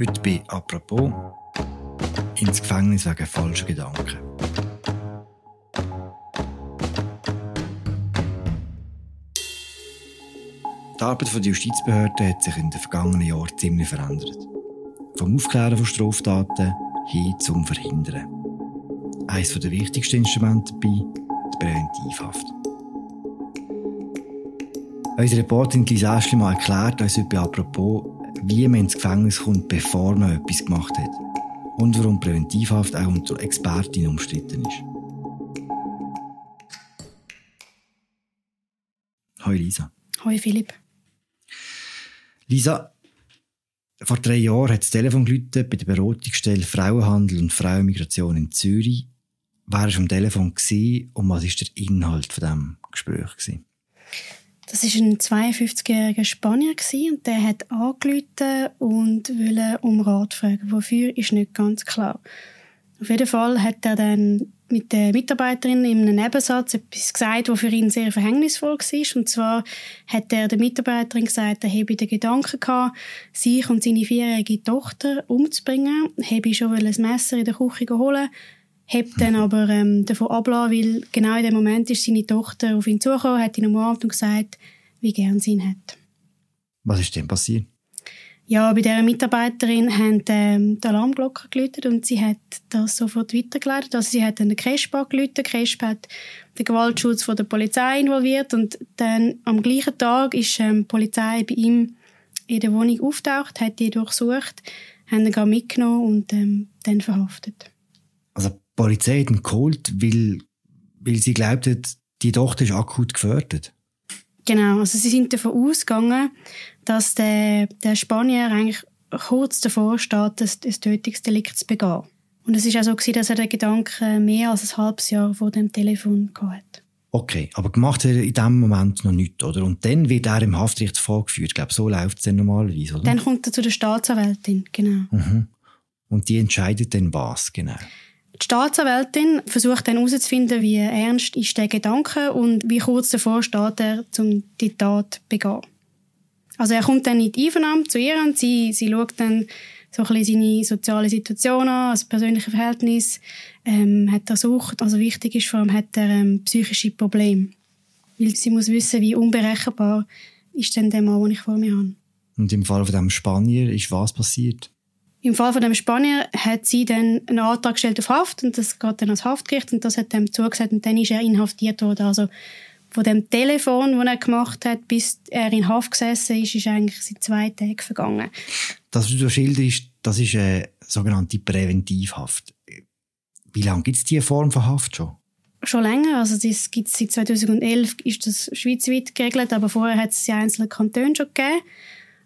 Heute bei «Apropos» ins Gefängnis wegen falscher Gedanken. Die Arbeit der Justizbehörden hat sich in den vergangenen Jahren ziemlich verändert. Vom Aufklären von Straftaten hin zum Verhindern. Eines der wichtigsten Instrumente dabei, die Präventivhaft. Unsere Reporterin Lisa Aschlimann erklärt uns heute apropos, wie man ins Gefängnis kommt, bevor man etwas gemacht hat. Und warum Präventivhaft auch unter Expertinnen umstritten ist. Hallo Lisa. Hallo Philipp. Lisa, vor drei Jahren hat das Telefon geläutet bei der Beratungsstelle Frauenhandel und Frauenmigration in Zürich. Wer war am Telefon und was war der Inhalt von diesem Gespräch? Das war ein 52-jähriger Spanier und der hat angerufen und wollte um Rat fragen. Wofür ist nicht ganz klar. Auf jeden Fall hat er dann mit der Mitarbeiterin in einem Nebensatz etwas gesagt, was für ihn sehr verhängnisvoll war. Und zwar hat er der Mitarbeiterin gesagt, er habe den Gedanken gehabt, sich und seine vierjährige Tochter umzubringen, habe schon ein Messer in der Küche holen hebt dann aber ähm, davon ablassen, weil genau in dem Moment ist seine Tochter auf ihn zugekommen, hat ihn umarmt und gesagt, wie gern sie ihn hat. Was ist denn passiert? Ja, bei dieser Mitarbeiterin haben ähm, die Alarmglocke geläutet und sie hat das sofort weitergeleitet. Also sie hat dann den Cresp angeläutet. Cresp hat den Gewaltschutz von der Polizei involviert und dann am gleichen Tag ist ähm, die Polizei bei ihm in der Wohnung auftaucht, hat die durchsucht, haben ihn mitgenommen und ähm, dann verhaftet. Also Polizei hat ihn geholt, weil, weil sie glaubten, die Tochter ist akut gefördert? Genau, also sie sind davon ausgegangen, dass der, der Spanier eigentlich kurz davor steht, das, das Tötungsdelikt zu begehen. Und es war auch so, gewesen, dass er den Gedanken mehr als ein halbes Jahr vor dem Telefon hatte. Okay, aber gemacht hat er in dem Moment noch nichts, oder? Und dann wird er im Haftrecht vorgeführt. Ich glaube, so läuft es dann normalerweise, oder? Dann kommt er zu der Staatsanwältin, genau. Mhm. Und die entscheidet dann was, genau? Die Staatsanwältin versucht dann herauszufinden, wie ernst ist der Gedanke und wie kurz davor steht er, um die Tat zu begehen. Also er kommt dann in die Einvernahme zu ihr und sie, sie schaut dann so ein bisschen seine soziale Situation an, das persönliche Verhältnis, ähm, hat er Sucht, also wichtig ist vor allem, hat er ähm, psychische Probleme. Weil sie muss wissen, wie unberechenbar ist denn der Mann, den ich vor mir habe. Und im Fall von dem Spanier ist was passiert? Im Fall von dem Spanier hat sie dann einen Antrag gestellt auf Haft und das geht dann ans Haftgericht und das hat dem zugesagt und dann ist er inhaftiert worden. Also von dem Telefon, das er gemacht hat, bis er in Haft gesessen ist, ist eigentlich seit zwei Tagen vergangen. Das, was du schilderst, das ist eine sogenannte Präventivhaft. Wie lange gibt es diese Form von Haft schon? Schon länger. Also das gibt's seit 2011 ist das schweizweit geregelt, aber vorher hat es in einzelnen Kantonen schon gegeben.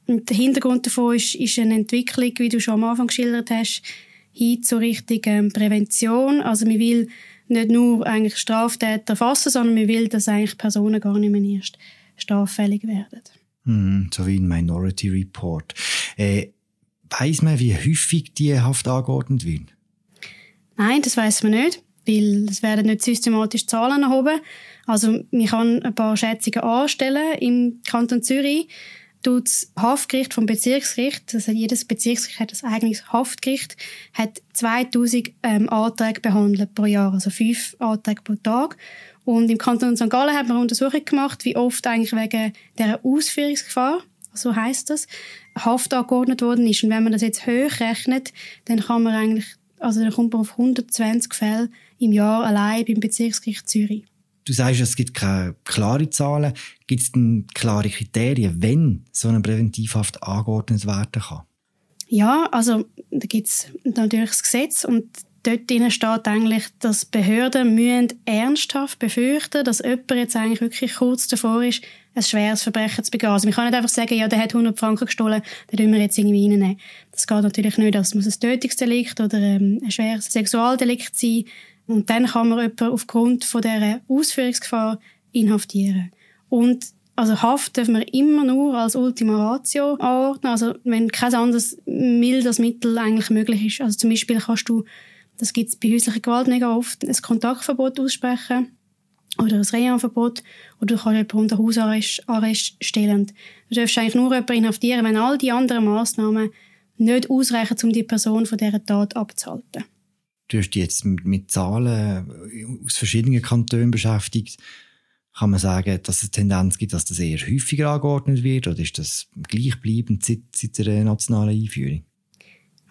Und der Hintergrund davon ist, ist eine Entwicklung, wie du schon am Anfang geschildert hast, hin zur richtigen Prävention. Also man will nicht nur eigentlich Straftäter fassen, sondern man will, dass eigentlich Personen gar nicht mehr erst straffällig werden. Hm, so wie ein Minority Report. Äh, weiss man, wie häufig die Haft angeordnet wird? Nein, das weiß man nicht, weil es werden nicht systematisch Zahlen erhoben. Also man kann ein paar Schätzungen anstellen im Kanton Zürich tut das Haftgericht vom Bezirksgericht, also jedes Bezirksgericht hat ein eigenes Haftgericht, hat 2000 ähm, Anträge behandelt pro Jahr, also fünf Anträge pro Tag. Und im Kanton St. Gallen hat man eine Untersuchung gemacht, wie oft eigentlich wegen der Ausführungsgefahr, so heißt das, Haft angeordnet worden ist. Und wenn man das jetzt hoch rechnet, dann kann man eigentlich, also dann kommt man auf 120 Fälle im Jahr allein beim Bezirksgericht Zürich. Du sagst, es gibt keine klare Zahlen. Gibt es denn klare Kriterien, wenn so eine Präventivhaft angeordnet werden kann? Ja, also da gibt es natürlich das Gesetz und dort steht eigentlich, dass Behörden müssen ernsthaft befürchten, dass jemand jetzt eigentlich wirklich kurz davor ist, ein schweres Verbrechen zu begehen. Also man kann nicht einfach sagen, ja, der hat 100 Franken gestohlen, den tun wir jetzt irgendwie reinnehmen. Das geht natürlich nicht. Das muss ein Tötungsdelikt oder ähm, ein schweres Sexualdelikt sein. Und dann kann man jemanden aufgrund von dieser Ausführungsgefahr inhaftieren. Und also Haft darf man immer nur als Ultima Ratio anordnen, also wenn kein anderes mildes Mittel eigentlich möglich ist. Also zum Beispiel kannst du, das gibt es bei häuslicher Gewalt mega oft, ein Kontaktverbot aussprechen oder ein Reha-Verbot oder du kannst jemanden unter Hausarrest Arrest stellen. Du darfst eigentlich nur jemanden inhaftieren, wenn all die anderen Massnahmen nicht ausreichen, um die Person von dieser Tat abzuhalten. Du hast dich jetzt mit Zahlen aus verschiedenen Kantonen beschäftigt. Kann man sagen, dass es Tendenz gibt, dass das eher häufiger angeordnet wird oder ist das gleichbleibend seit, seit der nationalen Einführung?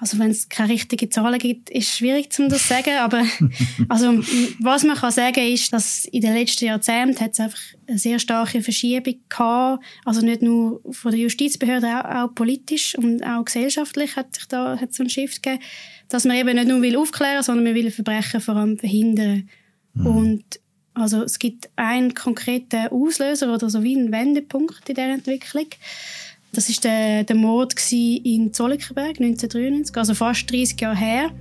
Also wenn es keine richtigen Zahlen gibt, ist es schwierig, um das zu sagen. Aber also, was man kann sagen ist, dass in den letzten Jahrzehnten hat es einfach eine sehr starke Verschiebung gehabt. Also nicht nur von der Justizbehörde, auch, auch politisch und auch gesellschaftlich hat sich da hat so ein Shift gegeben, dass man eben nicht nur will aufklären, sondern man will Verbrechen vor allem verhindern. Mhm. Und also es gibt einen konkreten Auslöser oder so wie einen Wendepunkt in der Entwicklung. Das ist der, der Mord in Zollikerberg 1993, also fast 30 Jahre her.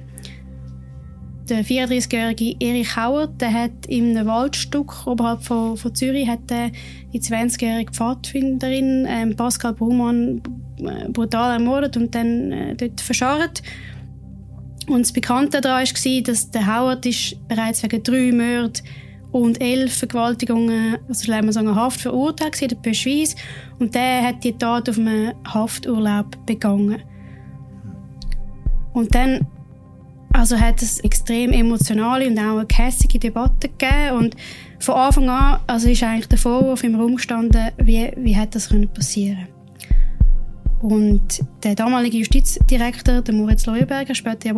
Der 34-jährige Erich Hauer, der hat in einem Waldstück oberhalb von, von Zürich hat die 20-jährige Pfadfinderin ähm, Pascal Brumann äh, brutal ermordet und dann äh, dort verscharrt. Und das Bekannte daran war, dass der Howard bereits wegen drei Morde und elf Vergewaltigungen, also sagen, Haft verurteilt war, der Pöschweiss. Und der hat die Tat auf einem Hafturlaub begangen. Und dann also hat es extrem emotionale und auch eine kässige Debatte gegeben. Und von Anfang an also ist eigentlich der Vorwurf im Raum gestanden, wie, wie hat das passieren Und der damalige Justizdirektor, der Moritz Leuenberger, später ja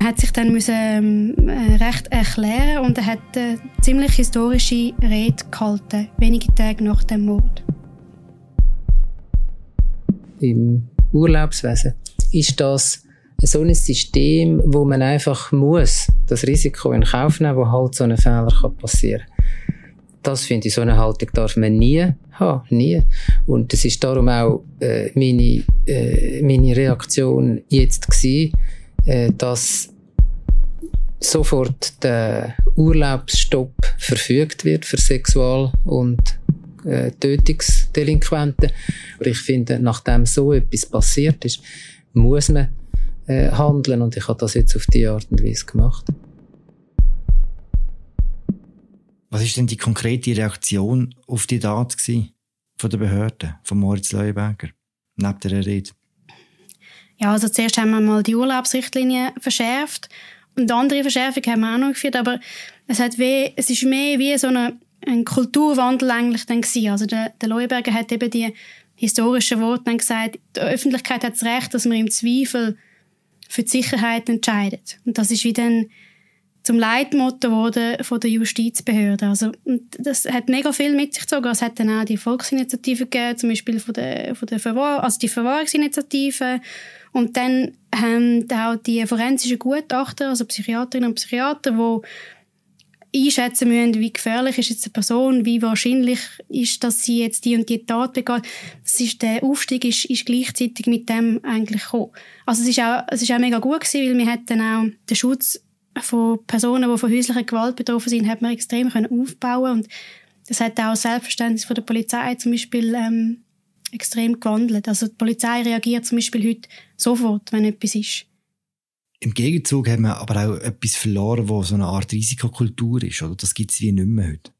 Bundesrat, hat sich dann müssen, ähm, äh, recht erklären und er hat eine ziemlich historische Rede gehalten, wenige Tage nach dem Mord. Im Urlaubswesen ist das so ein System, wo man einfach muss das Risiko in Kauf nehmen, wo halt so ein Fehler kann passieren. Das finde ich, so eine Haltung darf man nie haben, nie. Und das ist darum auch äh, meine, äh, meine Reaktion jetzt gewesen, äh, dass sofort der Urlaubsstopp verfügt wird für Sexual- und äh, Tötungsdelinquenten. Aber ich finde, nachdem so etwas passiert ist, muss man äh, handeln und ich habe das jetzt auf die Art und Weise gemacht. Was ist denn die konkrete Reaktion auf die Tat von der Behörden, von Moritz Leuenberger, neben der Rede? Ja, also zuerst haben wir mal die Urlaubsrichtlinie verschärft und andere Verschärfung haben wir auch noch geführt, aber es, hat weh, es ist mehr wie so eine, ein Kulturwandel eigentlich dann gewesen. Also der, der Leuenberger hat eben die historischen Worte dann gesagt, die Öffentlichkeit hat das Recht, dass man im Zweifel für die Sicherheit entscheidet. Und das ist wie dann zum Leitmotto geworden von der Justizbehörde. Also, das hat mega viel mit sich gezogen. Es hat dann auch die Volksinitiative gegeben, zum Beispiel von der, von der Verwahr also die Verwahrungsinitiative und dann haben auch die forensischen Gutachter, also Psychiaterinnen und Psychiater, die einschätzen müssen, wie gefährlich ist jetzt eine Person, wie wahrscheinlich ist, dass sie jetzt die und die Tat begeht. Das ist, der Aufstieg ist, ist gleichzeitig mit dem eigentlich gekommen. Also es ist auch, es ist auch mega gut gewesen, weil wir hatten auch den Schutz von Personen, die von häuslicher Gewalt betroffen sind, hat man extrem können aufbauen und das hat auch das Selbstverständnis von der Polizei zum Beispiel ähm, extrem gewandelt. Also die Polizei reagiert zum Beispiel heute sofort, wenn etwas ist. Im Gegenzug haben wir aber auch etwas verloren, wo so eine Art Risikokultur ist, oder? Das gibt es wie nicht mehr heute.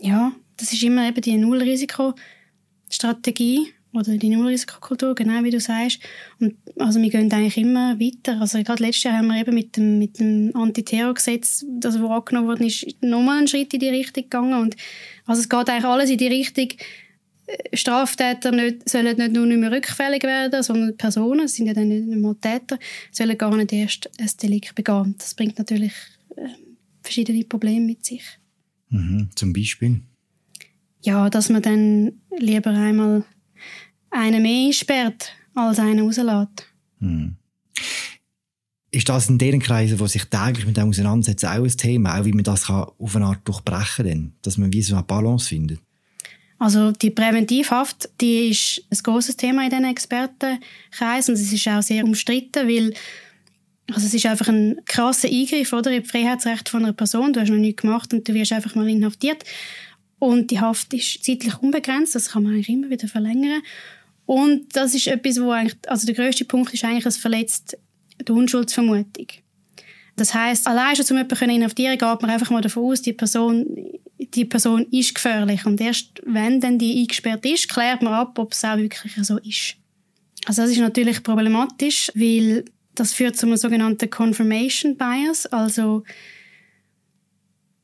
Ja, das ist immer eben die Nullrisikostrategie oder die Nullrisikokultur, genau wie du sagst. Und also wir gehen eigentlich immer weiter. Also gerade letztes Jahr haben wir eben mit dem, mit dem Antiterrorgesetz, das wo angenommen worden ist, nochmal einen Schritt in die Richtung gegangen. Und also es geht eigentlich alles in die Richtung, Straftäter nicht, sollen nicht nur nicht mehr rückfällig werden, sondern Personen, das sind ja dann nicht mehr Täter, sollen gar nicht erst ein Delikt begehen. Das bringt natürlich äh, verschiedene Probleme mit sich. Mhm, zum Beispiel? Ja, dass man dann lieber einmal einen mehr einsperrt, als einen rauslässt. Mhm. Ist das in deren Kreisen, die sich täglich mit dem auseinandersetzen, auch ein Thema, auch wie man das auf eine Art durchbrechen kann, dass man wie so eine Balance findet? Also die Präventivhaft, die ist ein großes Thema in diesen Expertenkreisen und es ist auch sehr umstritten, weil also es ist einfach ein krasser Eingriff oder, in das Freiheitsrecht von einer Person. Du hast noch nichts gemacht und du wirst einfach mal inhaftiert. Und die Haft ist zeitlich unbegrenzt, das kann man eigentlich immer wieder verlängern. Und das ist etwas, wo eigentlich, also der größte Punkt ist eigentlich, es verletzt die Unschuldsvermutung. Das heißt, allein schon, um jemanden inhaftieren geht man einfach mal davon aus, die Person die Person ist gefährlich. Und erst wenn dann die eingesperrt ist, klärt man ab, ob es auch wirklich so ist. Also das ist natürlich problematisch, weil das führt zu einem sogenannten Confirmation Bias. Also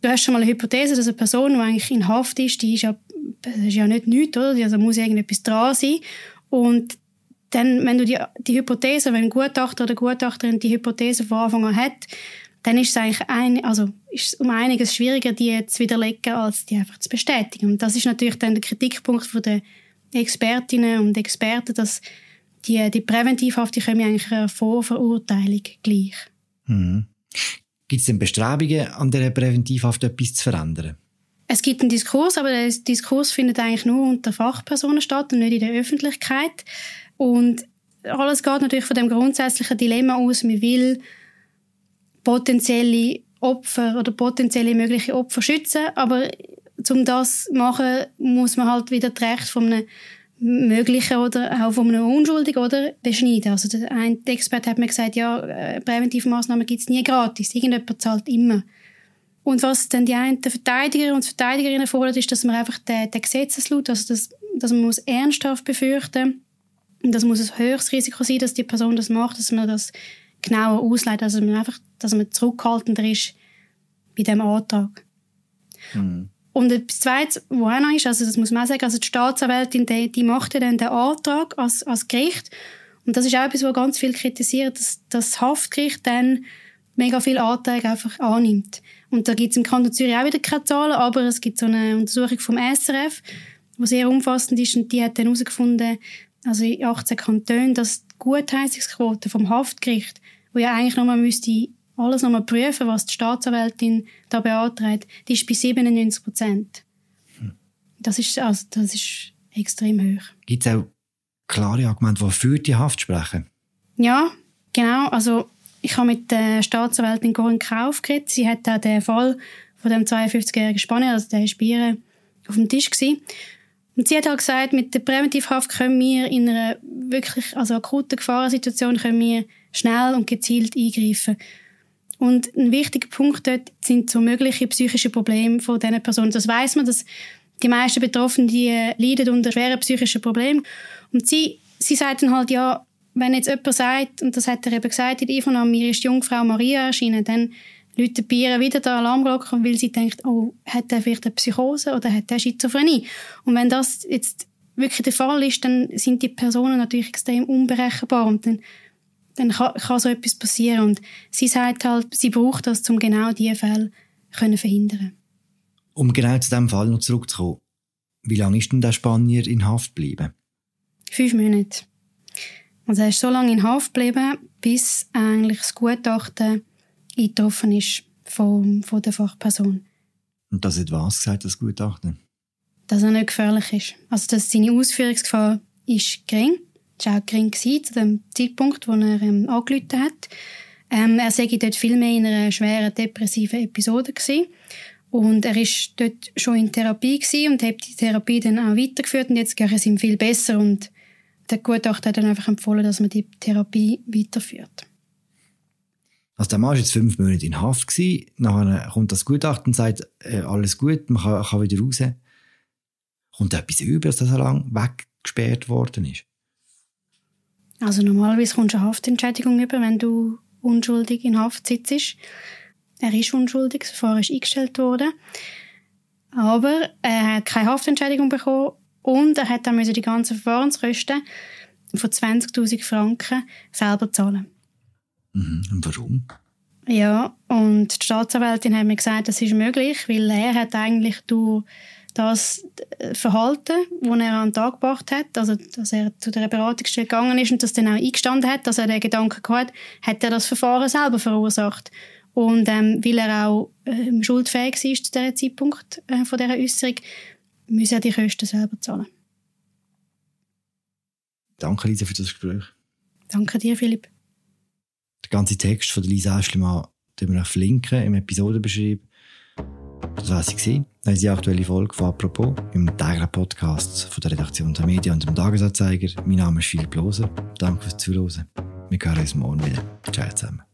du hast schon mal eine Hypothese, dass eine Person, die eigentlich in Haft ist, die ist ja, das ist ja nicht nichts, oder? Also muss irgendetwas dran sein. Und dann, wenn du die, die Hypothese, wenn ein Gutachter oder Gutachterin die Hypothese von Anfang an hat, dann ist es eigentlich ein, also ist es um einiges schwieriger, die zu widerlegen, als die einfach zu bestätigen. Und das ist natürlich dann der Kritikpunkt von der Expertinnen und Experten, dass die, die Präventivhaft, die kommen eigentlich einer Vorverurteilung gleich. Mhm. Gibt es denn Bestrebungen, an der Präventivhaft etwas zu verändern? Es gibt einen Diskurs, aber der Diskurs findet eigentlich nur unter Fachpersonen statt und nicht in der Öffentlichkeit. Und alles geht natürlich von dem grundsätzlichen Dilemma aus, man will potenzielle Opfer oder potenzielle mögliche Opfer schützen, aber um das zu machen, muss man halt wieder das Recht von einem Möglichen oder auch von einem Unschuldigen oder beschneiden. Also der eine Experte hat mir gesagt, ja, äh, präventive Massnahmen gibt es nie gratis. Irgendjemand zahlt immer. Und was dann die einen Verteidiger und Verteidigerinnen fordern, ist, dass man einfach den, den Gesetzeslaut, also das, dass man muss ernsthaft befürchten und das muss ein höheres Risiko sein, dass die Person das macht, dass man das genauer ausleitet, also man einfach, dass man zurückhaltender ist bei dem Antrag. Mhm. Und etwas Zweites, was auch noch ist, also das muss man auch sagen, also die Staatsanwältin, die, die macht ja dann den Antrag als, als Gericht. Und das ist auch etwas, was ganz viel kritisiert, dass das Haftgericht dann mega viele Anträge einfach annimmt. Und da gibt es im Kanton Zürich auch wieder keine Zahlen, aber es gibt so eine Untersuchung vom SRF, die sehr umfassend ist und die hat dann herausgefunden, also in 18 Kantonen, dass die Gutheissungsquote vom Haftgericht, wo ja eigentlich nochmal müsste alles nochmal prüfen, was die Staatsanwältin da beantragt, die ist bei 97 Prozent. Hm. Das ist, also, das ist extrem hoch. Gibt es auch klare Argumente, die für die Haft sprechen? Ja, genau. Also, ich habe mit der Staatsanwältin Corinne Kauf geredet. Sie hat auch den Fall von dem 52-jährigen Spanier, also der ihr auf dem Tisch gewesen. Und sie hat halt gesagt, mit der Präventivhaft können wir in einer wirklich, also akuten Gefahrensituation können wir schnell und gezielt eingreifen. Und ein wichtiger Punkt dort sind so mögliche psychische Probleme von diesen Personen. Das weiß man, dass die meisten Betroffenen, die leiden unter schweren psychischen Problemen. Und sie, sie sagt dann halt, ja, wenn jetzt jemand sagt, und das hat er eben gesagt in der Einvernahme, mir ist die Jungfrau Maria erschienen, dann läutet ihr wieder der Alarmglocke, weil sie denkt, oh, hat er vielleicht eine Psychose oder hat er Schizophrenie? Und wenn das jetzt wirklich der Fall ist, dann sind die Personen natürlich extrem unberechenbar und dann dann kann, kann so etwas passieren. Und sie sagt halt, sie braucht das, um genau diese Fälle können verhindern Um genau zu diesem Fall noch zurückzukommen. Wie lange ist denn der Spanier in Haft geblieben? Fünf Monate. Also er ist so lange in Haft geblieben, bis eigentlich das Gutachten eingetroffen ist von, von der Fachperson. Und das hat was gesagt, das Gutachten? Dass er nicht gefährlich ist. Also dass seine Ausführungsgefahr ist gering das war auch gering zu dem Zeitpunkt, wo er ähm, angerufen hat. Ähm, er sei dort viel mehr in einer schweren depressiven Episode gewesen. Und er ist dort schon in Therapie gewesen und hat die Therapie dann auch weitergeführt und jetzt geht es ihm viel besser und der Gutachter hat dann einfach empfohlen, dass man die Therapie weiterführt. Also der Mann war jetzt fünf Monate in Haft gewesen. Nachher kommt das Gutachten und sagt, äh, alles gut, man kann, kann wieder raus. Kommt etwas über, dass er so lange weggesperrt worden ist? Also normalerweise kommst du eine Haftentschädigung über, wenn du unschuldig in Haft sitzt. Er ist unschuldig, das Verfahren ist eingestellt worden. Aber er hat keine Haftentschädigung bekommen und er hat dann die ganzen Verfahrenskosten von 20.000 Franken selber zahlen. Mhm. Warum? Ja, und die Staatsanwältin hat mir gesagt, das ist möglich, weil er hat eigentlich durch das Verhalten, das er an den Tag gebracht hat, also dass er zu der Beratungsstelle gegangen ist und das dann auch eingestanden hat, dass er den Gedanken gehabt hat, hat er das Verfahren selber verursacht. Und ähm, weil er auch äh, schuldfähig war zu diesem Zeitpunkt äh, von dieser Äußerung, muss er die Kosten selber zahlen. Danke, Lisa, für das Gespräch. Danke dir, Philipp. Der ganze Text von Lisa Aschlimann wir verlinken im Episodenbeschrieb. Das war sie. Das ist die aktuelle Folge von «Apropos» im täglichen Podcast von der Redaktion der Medien und dem Tagesanzeiger. Mein Name ist Philipp Loser. Danke fürs Zuhören. Wir hören uns morgen wieder. Ciao zusammen.